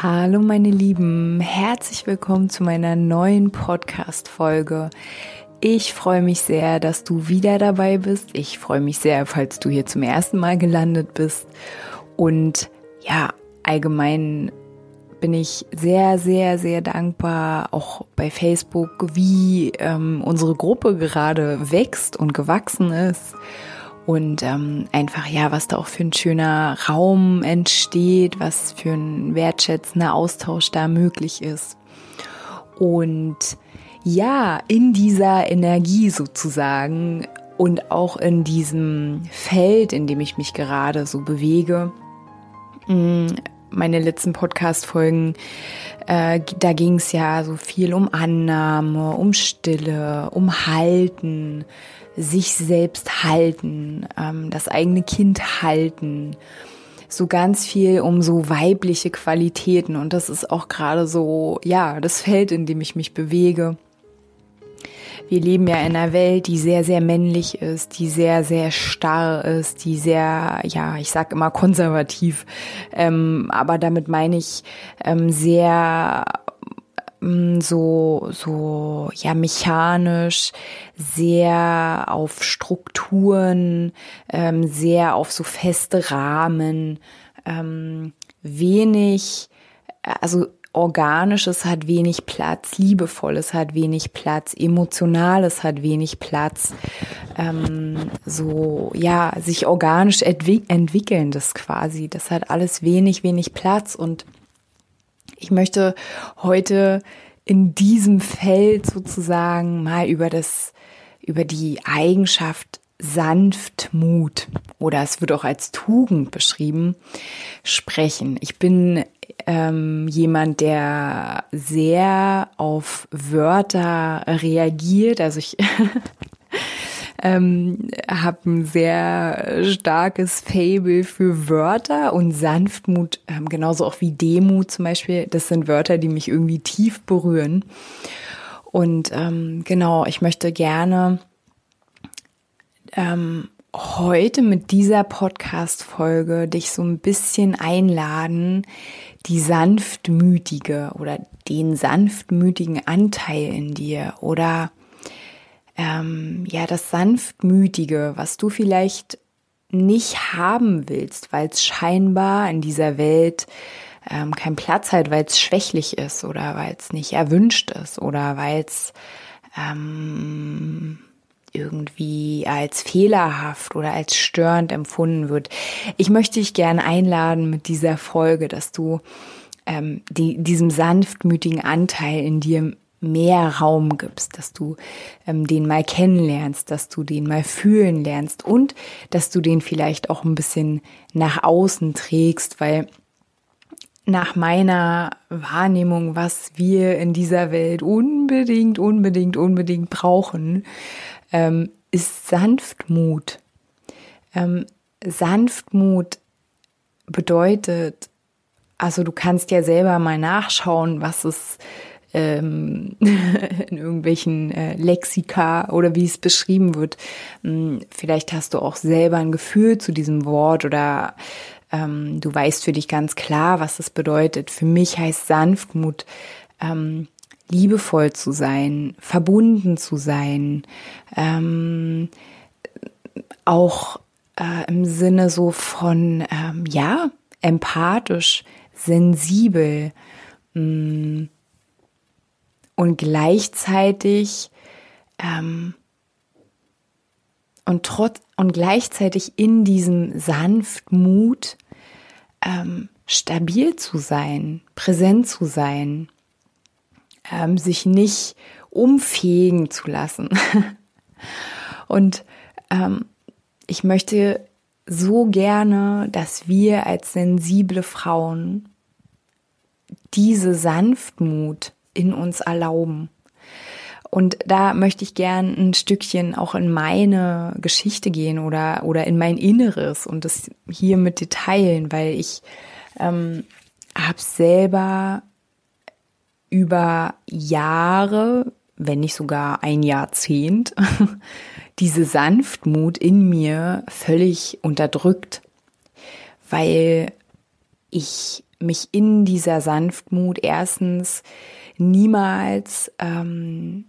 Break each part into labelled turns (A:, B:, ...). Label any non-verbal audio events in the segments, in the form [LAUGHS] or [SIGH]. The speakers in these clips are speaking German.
A: Hallo meine Lieben, herzlich willkommen zu meiner neuen Podcast-Folge. Ich freue mich sehr, dass du wieder dabei bist. Ich freue mich sehr, falls du hier zum ersten Mal gelandet bist. Und ja, allgemein bin ich sehr, sehr, sehr dankbar, auch bei Facebook, wie ähm, unsere Gruppe gerade wächst und gewachsen ist und ähm, einfach ja, was da auch für ein schöner Raum entsteht, was für ein wertschätzender Austausch da möglich ist. Und ja, in dieser Energie sozusagen und auch in diesem Feld, in dem ich mich gerade so bewege, mm, meine letzten Podcast-Folgen, äh, da ging es ja so viel um Annahme, um Stille, um Halten, sich selbst halten, ähm, das eigene Kind halten. So ganz viel um so weibliche Qualitäten. Und das ist auch gerade so, ja, das Feld, in dem ich mich bewege. Wir leben ja in einer Welt, die sehr, sehr männlich ist, die sehr, sehr starr ist, die sehr, ja, ich sag immer konservativ, ähm, aber damit meine ich ähm, sehr Mm, so, so, ja, mechanisch, sehr auf Strukturen, ähm, sehr auf so feste Rahmen, ähm, wenig, also Organisches hat wenig Platz, Liebevolles hat wenig Platz, Emotionales hat wenig Platz, ähm, so, ja, sich organisch entwick entwickeln, das quasi, das hat alles wenig, wenig Platz und ich möchte heute in diesem Feld sozusagen mal über das, über die Eigenschaft Sanftmut oder es wird auch als Tugend beschrieben, sprechen. Ich bin ähm, jemand, der sehr auf Wörter reagiert. Also ich [LAUGHS] ähm, habe ein sehr starkes Fable für Wörter und Sanftmut, ähm, genauso auch wie Demut zum Beispiel. Das sind Wörter, die mich irgendwie tief berühren. Und ähm, genau, ich möchte gerne ähm, heute mit dieser Podcast-Folge dich so ein bisschen einladen, die sanftmütige oder den sanftmütigen Anteil in dir oder ähm, ja, das Sanftmütige, was du vielleicht nicht haben willst, weil es scheinbar in dieser Welt ähm, keinen Platz hat, weil es schwächlich ist oder weil es nicht erwünscht ist oder weil es ähm, irgendwie als fehlerhaft oder als störend empfunden wird. Ich möchte dich gerne einladen mit dieser Folge, dass du ähm, die, diesem sanftmütigen Anteil in dir mehr Raum gibst, dass du ähm, den mal kennenlernst, dass du den mal fühlen lernst und dass du den vielleicht auch ein bisschen nach außen trägst, weil nach meiner Wahrnehmung, was wir in dieser Welt unbedingt, unbedingt, unbedingt brauchen, ähm, ist Sanftmut. Ähm, Sanftmut bedeutet, also du kannst ja selber mal nachschauen, was es ähm, [LAUGHS] in irgendwelchen äh, Lexika oder wie es beschrieben wird. Hm, vielleicht hast du auch selber ein Gefühl zu diesem Wort oder ähm, du weißt für dich ganz klar, was es bedeutet. Für mich heißt Sanftmut, ähm, liebevoll zu sein, verbunden zu sein, ähm, auch äh, im Sinne so von, ähm, ja, empathisch, sensibel, mh, hm, und gleichzeitig ähm, und trotz und gleichzeitig in diesem Sanftmut ähm, stabil zu sein, präsent zu sein, ähm, sich nicht umfegen zu lassen. [LAUGHS] und ähm, ich möchte so gerne, dass wir als sensible Frauen diese Sanftmut in uns erlauben. Und da möchte ich gern ein Stückchen auch in meine Geschichte gehen oder, oder in mein Inneres und das hier mit dir teilen, weil ich ähm, habe selber über Jahre, wenn nicht sogar ein Jahrzehnt, [LAUGHS] diese Sanftmut in mir völlig unterdrückt, weil ich mich in dieser Sanftmut erstens niemals ähm,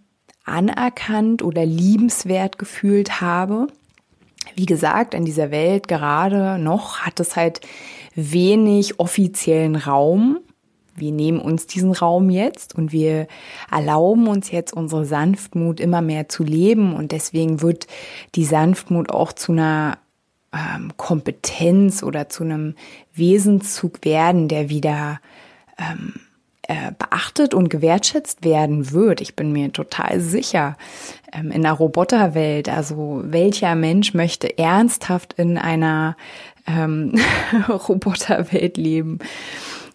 A: anerkannt oder liebenswert gefühlt habe. Wie gesagt, in dieser Welt gerade noch hat es halt wenig offiziellen Raum. Wir nehmen uns diesen Raum jetzt und wir erlauben uns jetzt unsere Sanftmut immer mehr zu leben und deswegen wird die Sanftmut auch zu einer ähm, Kompetenz oder zu einem Wesenszug werden, der wieder ähm, äh, beachtet und gewertschätzt werden wird. Ich bin mir total sicher. Ähm, in der Roboterwelt, also welcher Mensch möchte ernsthaft in einer ähm, [LAUGHS] Roboterwelt leben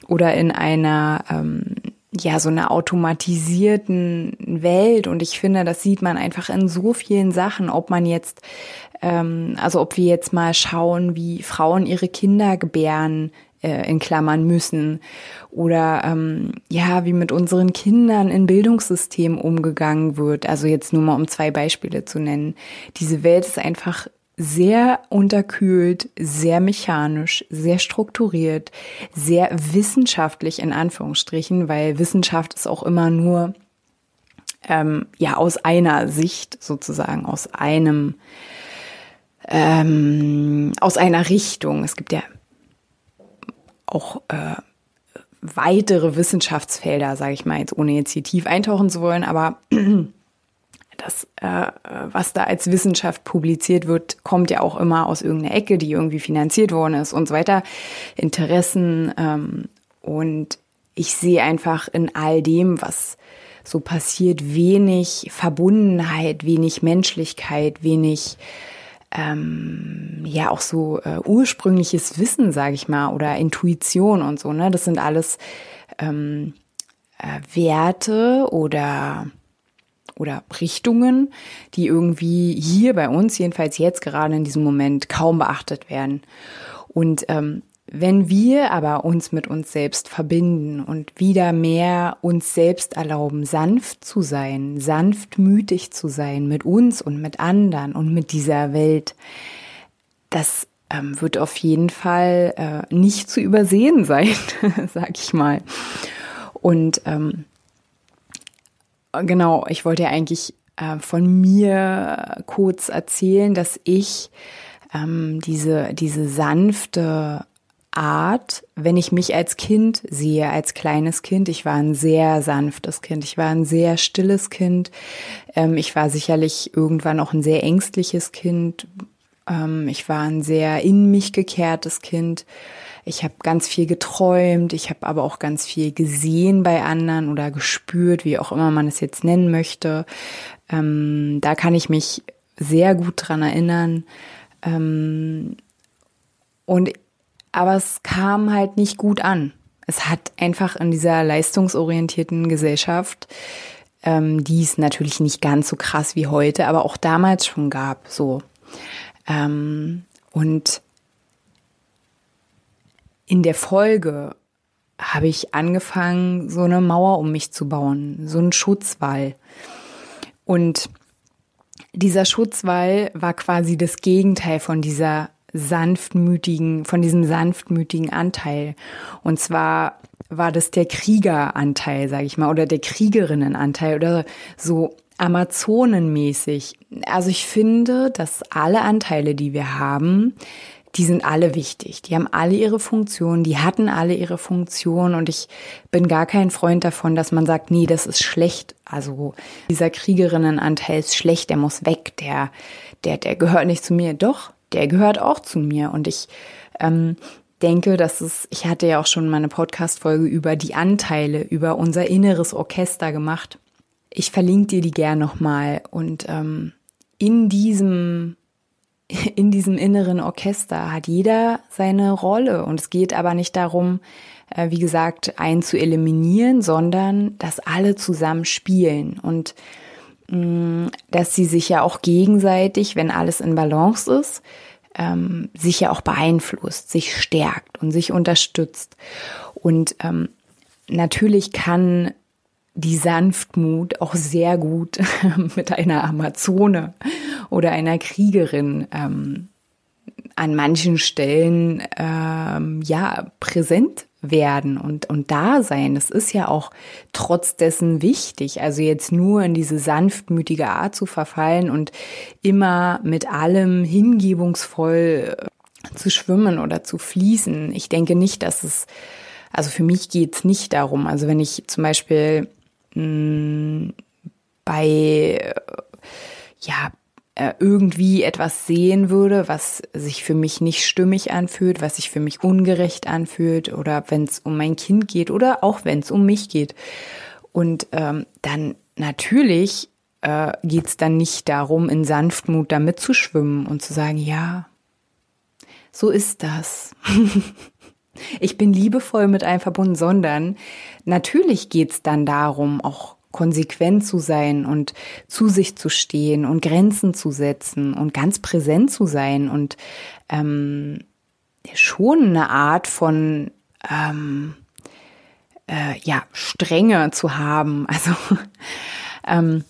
A: oder in einer ähm, ja, so einer automatisierten Welt. Und ich finde, das sieht man einfach in so vielen Sachen, ob man jetzt, ähm, also ob wir jetzt mal schauen, wie Frauen ihre Kinder gebären, äh, in Klammern müssen oder ähm, ja, wie mit unseren Kindern in Bildungssystemen umgegangen wird. Also jetzt nur mal um zwei Beispiele zu nennen. Diese Welt ist einfach sehr unterkühlt, sehr mechanisch, sehr strukturiert, sehr wissenschaftlich in Anführungsstrichen, weil Wissenschaft ist auch immer nur ähm, ja aus einer Sicht sozusagen, aus einem ähm, aus einer Richtung. Es gibt ja auch äh, weitere Wissenschaftsfelder, sage ich mal, jetzt ohne jetzt hier tief eintauchen zu wollen, aber das, äh, was da als Wissenschaft publiziert wird, kommt ja auch immer aus irgendeiner Ecke, die irgendwie finanziert worden ist und so weiter. Interessen ähm, und ich sehe einfach in all dem, was so passiert, wenig Verbundenheit, wenig Menschlichkeit, wenig ähm, ja auch so äh, ursprüngliches Wissen, sage ich mal, oder Intuition und so. Ne, das sind alles ähm, äh, Werte oder oder Richtungen, die irgendwie hier bei uns, jedenfalls jetzt gerade in diesem Moment, kaum beachtet werden. Und ähm, wenn wir aber uns mit uns selbst verbinden und wieder mehr uns selbst erlauben, sanft zu sein, sanftmütig zu sein mit uns und mit anderen und mit dieser Welt, das ähm, wird auf jeden Fall äh, nicht zu übersehen [LAUGHS] sein, sag ich mal. Und ähm, genau, ich wollte ja eigentlich äh, von mir kurz erzählen, dass ich ähm, diese, diese sanfte Art, wenn ich mich als Kind sehe, als kleines Kind. Ich war ein sehr sanftes Kind. Ich war ein sehr stilles Kind. Ähm, ich war sicherlich irgendwann auch ein sehr ängstliches Kind. Ähm, ich war ein sehr in mich gekehrtes Kind. Ich habe ganz viel geträumt, ich habe aber auch ganz viel gesehen bei anderen oder gespürt, wie auch immer man es jetzt nennen möchte. Ähm, da kann ich mich sehr gut dran erinnern. Ähm, und aber es kam halt nicht gut an. Es hat einfach in dieser leistungsorientierten Gesellschaft, ähm, die es natürlich nicht ganz so krass wie heute, aber auch damals schon gab, so. Ähm, und in der Folge habe ich angefangen, so eine Mauer um mich zu bauen, so einen Schutzwall. Und dieser Schutzwall war quasi das Gegenteil von dieser sanftmütigen, von diesem sanftmütigen Anteil. Und zwar war das der Kriegeranteil, sage ich mal, oder der Kriegerinnenanteil oder so Amazonenmäßig. Also ich finde, dass alle Anteile, die wir haben, die sind alle wichtig. Die haben alle ihre Funktion, die hatten alle ihre Funktion und ich bin gar kein Freund davon, dass man sagt, nee, das ist schlecht. Also dieser Kriegerinnenanteil ist schlecht, der muss weg, der, der, der gehört nicht zu mir. Doch, der gehört auch zu mir und ich ähm, denke, dass es, ich hatte ja auch schon mal eine Podcast-Folge über die Anteile, über unser inneres Orchester gemacht. Ich verlinke dir die gern nochmal und ähm, in diesem [LAUGHS] in diesem inneren Orchester hat jeder seine Rolle und es geht aber nicht darum, äh, wie gesagt, einen zu eliminieren, sondern dass alle zusammen spielen und mm, dass sie sich ja auch gegenseitig, wenn alles in Balance ist, ähm, sich ja auch beeinflusst, sich stärkt und sich unterstützt. Und ähm, natürlich kann die Sanftmut auch sehr gut mit einer Amazone oder einer Kriegerin ähm, an manchen Stellen ähm, ja präsent werden und, und da sein. Das ist ja auch trotz dessen wichtig. Also jetzt nur in diese sanftmütige Art zu verfallen und immer mit allem hingebungsvoll äh, zu schwimmen oder zu fließen. Ich denke nicht, dass es, also für mich geht es nicht darum. Also wenn ich zum Beispiel mh, bei, ja, äh, irgendwie etwas sehen würde, was sich für mich nicht stimmig anfühlt, was sich für mich ungerecht anfühlt oder wenn es um mein Kind geht oder auch wenn es um mich geht. Und ähm, dann natürlich äh, geht es dann nicht darum, in Sanftmut da mitzuschwimmen und zu sagen, ja, so ist das. [LAUGHS] ich bin liebevoll mit einem verbunden, sondern natürlich geht es dann darum, auch konsequent zu sein und zu sich zu stehen und Grenzen zu setzen und ganz präsent zu sein und ähm, schon eine Art von ähm, äh, ja Strenge zu haben. [LAUGHS] Also ähm,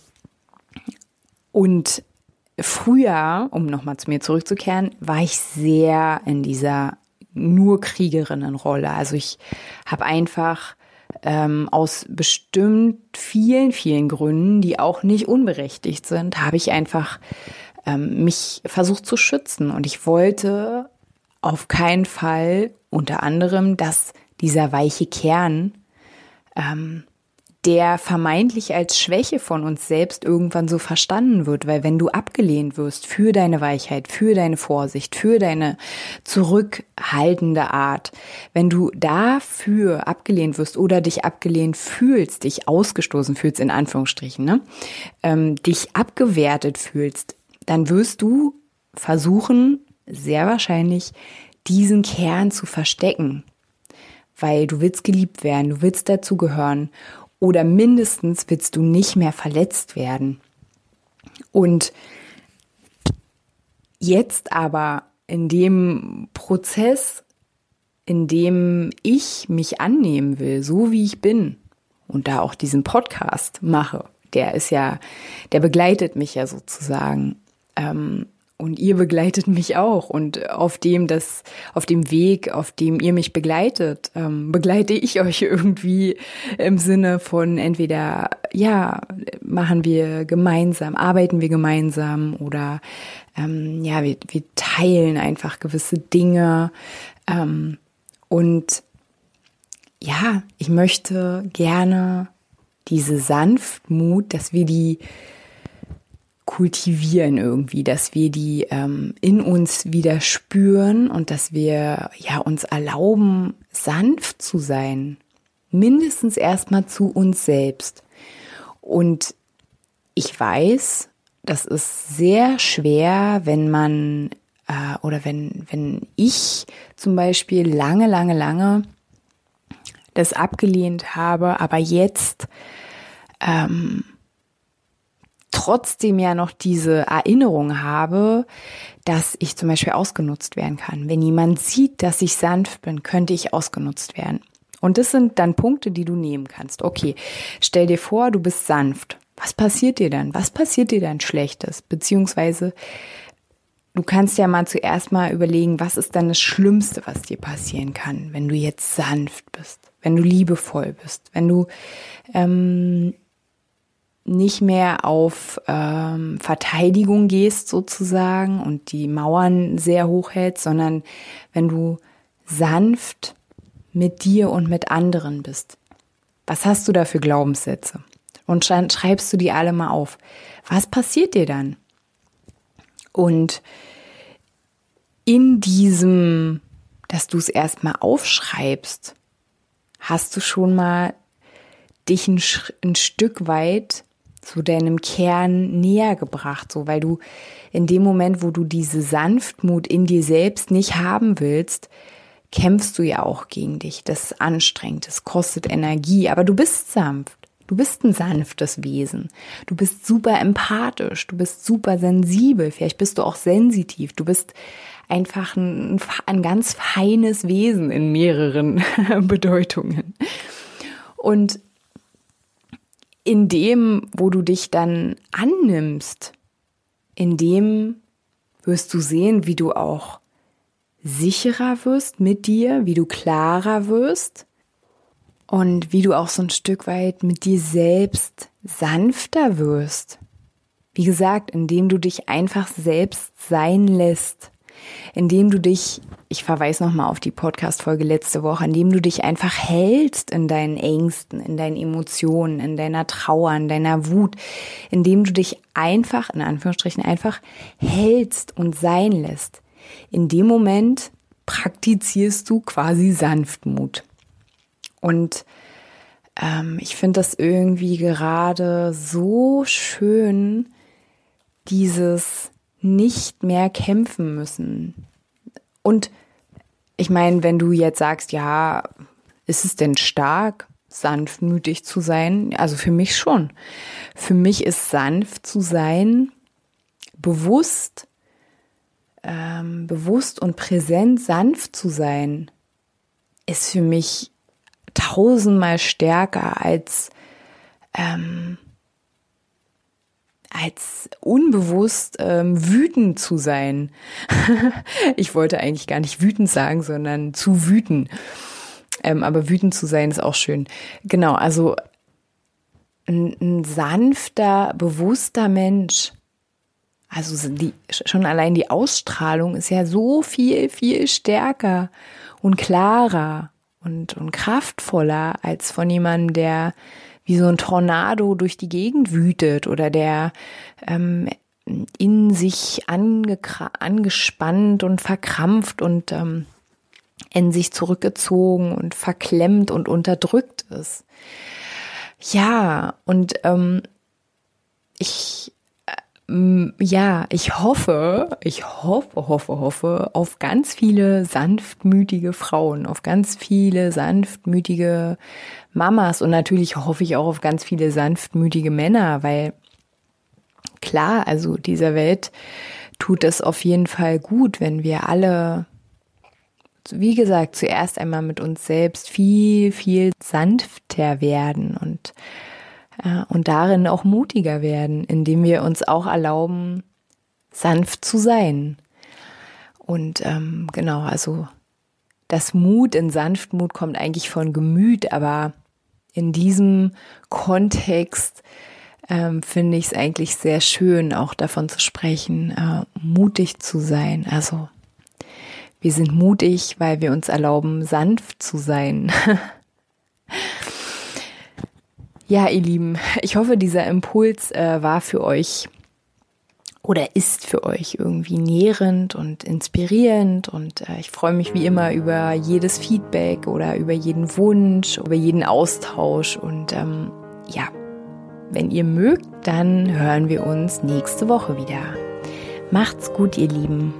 A: und früher, um nochmal zu mir zurückzukehren, war ich sehr in dieser nur Kriegerinnenrolle. Also ich habe einfach ähm, aus bestimmt vielen, vielen Gründen, die auch nicht unberechtigt sind, habe ich einfach ähm, mich versucht zu schützen. Und ich wollte auf keinen Fall unter anderem, dass dieser weiche Kern ähm, der vermeintlich als Schwäche von uns selbst irgendwann so verstanden wird, weil wenn du abgelehnt wirst für deine Weichheit, für deine Vorsicht, für deine zurückhaltende Art, wenn du dafür abgelehnt wirst oder dich abgelehnt fühlst, dich ausgestoßen fühlst, in Anführungsstrichen, ne? ähm, dich abgewertet fühlst, dann wirst du versuchen, sehr wahrscheinlich, diesen Kern zu verstecken, weil du willst geliebt werden, du willst dazugehören oder mindestens willst du nicht mehr verletzt werden. Und jetzt aber in dem Prozess, in dem ich mich annehmen will, so wie ich bin und da auch diesen Podcast mache, der ist ja, der begleitet mich ja sozusagen. Ähm, und ihr begleitet mich auch. Und auf dem, das, auf dem Weg, auf dem ihr mich begleitet, ähm, begleite ich euch irgendwie im Sinne von entweder, ja, machen wir gemeinsam, arbeiten wir gemeinsam oder ähm, ja, wir, wir teilen einfach gewisse Dinge. Ähm, und ja, ich möchte gerne diese Sanftmut, dass wir die kultivieren irgendwie, dass wir die ähm, in uns wieder spüren und dass wir ja uns erlauben, sanft zu sein. Mindestens erstmal zu uns selbst. Und ich weiß, das ist sehr schwer, wenn man äh, oder wenn, wenn ich zum Beispiel lange, lange, lange das abgelehnt habe, aber jetzt ähm, trotzdem ja noch diese Erinnerung habe, dass ich zum Beispiel ausgenutzt werden kann. Wenn jemand sieht, dass ich sanft bin, könnte ich ausgenutzt werden. Und das sind dann Punkte, die du nehmen kannst. Okay, stell dir vor, du bist sanft. Was passiert dir dann? Was passiert dir dann Schlechtes? Beziehungsweise, du kannst ja mal zuerst mal überlegen, was ist dann das Schlimmste, was dir passieren kann, wenn du jetzt sanft bist, wenn du liebevoll bist, wenn du ähm, nicht mehr auf ähm, Verteidigung gehst sozusagen und die Mauern sehr hoch hältst, sondern wenn du sanft mit dir und mit anderen bist. Was hast du da für Glaubenssätze? Und schreibst du die alle mal auf. Was passiert dir dann? Und in diesem, dass du es erstmal aufschreibst, hast du schon mal dich ein, ein Stück weit zu deinem Kern näher gebracht, so weil du in dem Moment, wo du diese Sanftmut in dir selbst nicht haben willst, kämpfst du ja auch gegen dich. Das ist anstrengend, das kostet Energie, aber du bist sanft. Du bist ein sanftes Wesen. Du bist super empathisch. Du bist super sensibel. Vielleicht bist du auch sensitiv. Du bist einfach ein, ein ganz feines Wesen in mehreren [LAUGHS] Bedeutungen. Und in dem, wo du dich dann annimmst, in dem wirst du sehen, wie du auch sicherer wirst mit dir, wie du klarer wirst und wie du auch so ein Stück weit mit dir selbst sanfter wirst. Wie gesagt, indem du dich einfach selbst sein lässt, indem du dich, ich verweise nochmal auf die Podcast-Folge letzte Woche, indem du dich einfach hältst in deinen Ängsten, in deinen Emotionen, in deiner Trauer, in deiner Wut, indem du dich einfach, in Anführungsstrichen, einfach hältst und sein lässt. In dem Moment praktizierst du quasi Sanftmut. Und ähm, ich finde das irgendwie gerade so schön, dieses nicht mehr kämpfen müssen. Und ich meine, wenn du jetzt sagst, ja, ist es denn stark, sanftmütig zu sein? Also für mich schon. Für mich ist sanft zu sein, bewusst, ähm, bewusst und präsent sanft zu sein, ist für mich tausendmal stärker als ähm, als unbewusst ähm, wütend zu sein. [LAUGHS] ich wollte eigentlich gar nicht wütend sagen, sondern zu wüten. Ähm, aber wütend zu sein ist auch schön. Genau, also ein, ein sanfter, bewusster Mensch. Also die, schon allein die Ausstrahlung ist ja so viel, viel stärker und klarer und, und kraftvoller als von jemandem, der wie so ein Tornado durch die Gegend wütet oder der ähm, in sich angespannt und verkrampft und ähm, in sich zurückgezogen und verklemmt und unterdrückt ist. Ja, und ähm, ich ja, ich hoffe, ich hoffe, hoffe, hoffe auf ganz viele sanftmütige Frauen, auf ganz viele sanftmütige Mamas und natürlich hoffe ich auch auf ganz viele sanftmütige Männer, weil klar, also dieser Welt tut es auf jeden Fall gut, wenn wir alle, wie gesagt, zuerst einmal mit uns selbst viel, viel sanfter werden und und darin auch mutiger werden, indem wir uns auch erlauben, sanft zu sein. Und ähm, genau, also das Mut in Sanftmut kommt eigentlich von Gemüt, aber in diesem Kontext ähm, finde ich es eigentlich sehr schön, auch davon zu sprechen, äh, mutig zu sein. Also wir sind mutig, weil wir uns erlauben, sanft zu sein. [LAUGHS] Ja, ihr Lieben, ich hoffe, dieser Impuls äh, war für euch oder ist für euch irgendwie nährend und inspirierend und äh, ich freue mich wie immer über jedes Feedback oder über jeden Wunsch, über jeden Austausch und ähm, ja, wenn ihr mögt, dann hören wir uns nächste Woche wieder. Macht's gut, ihr Lieben.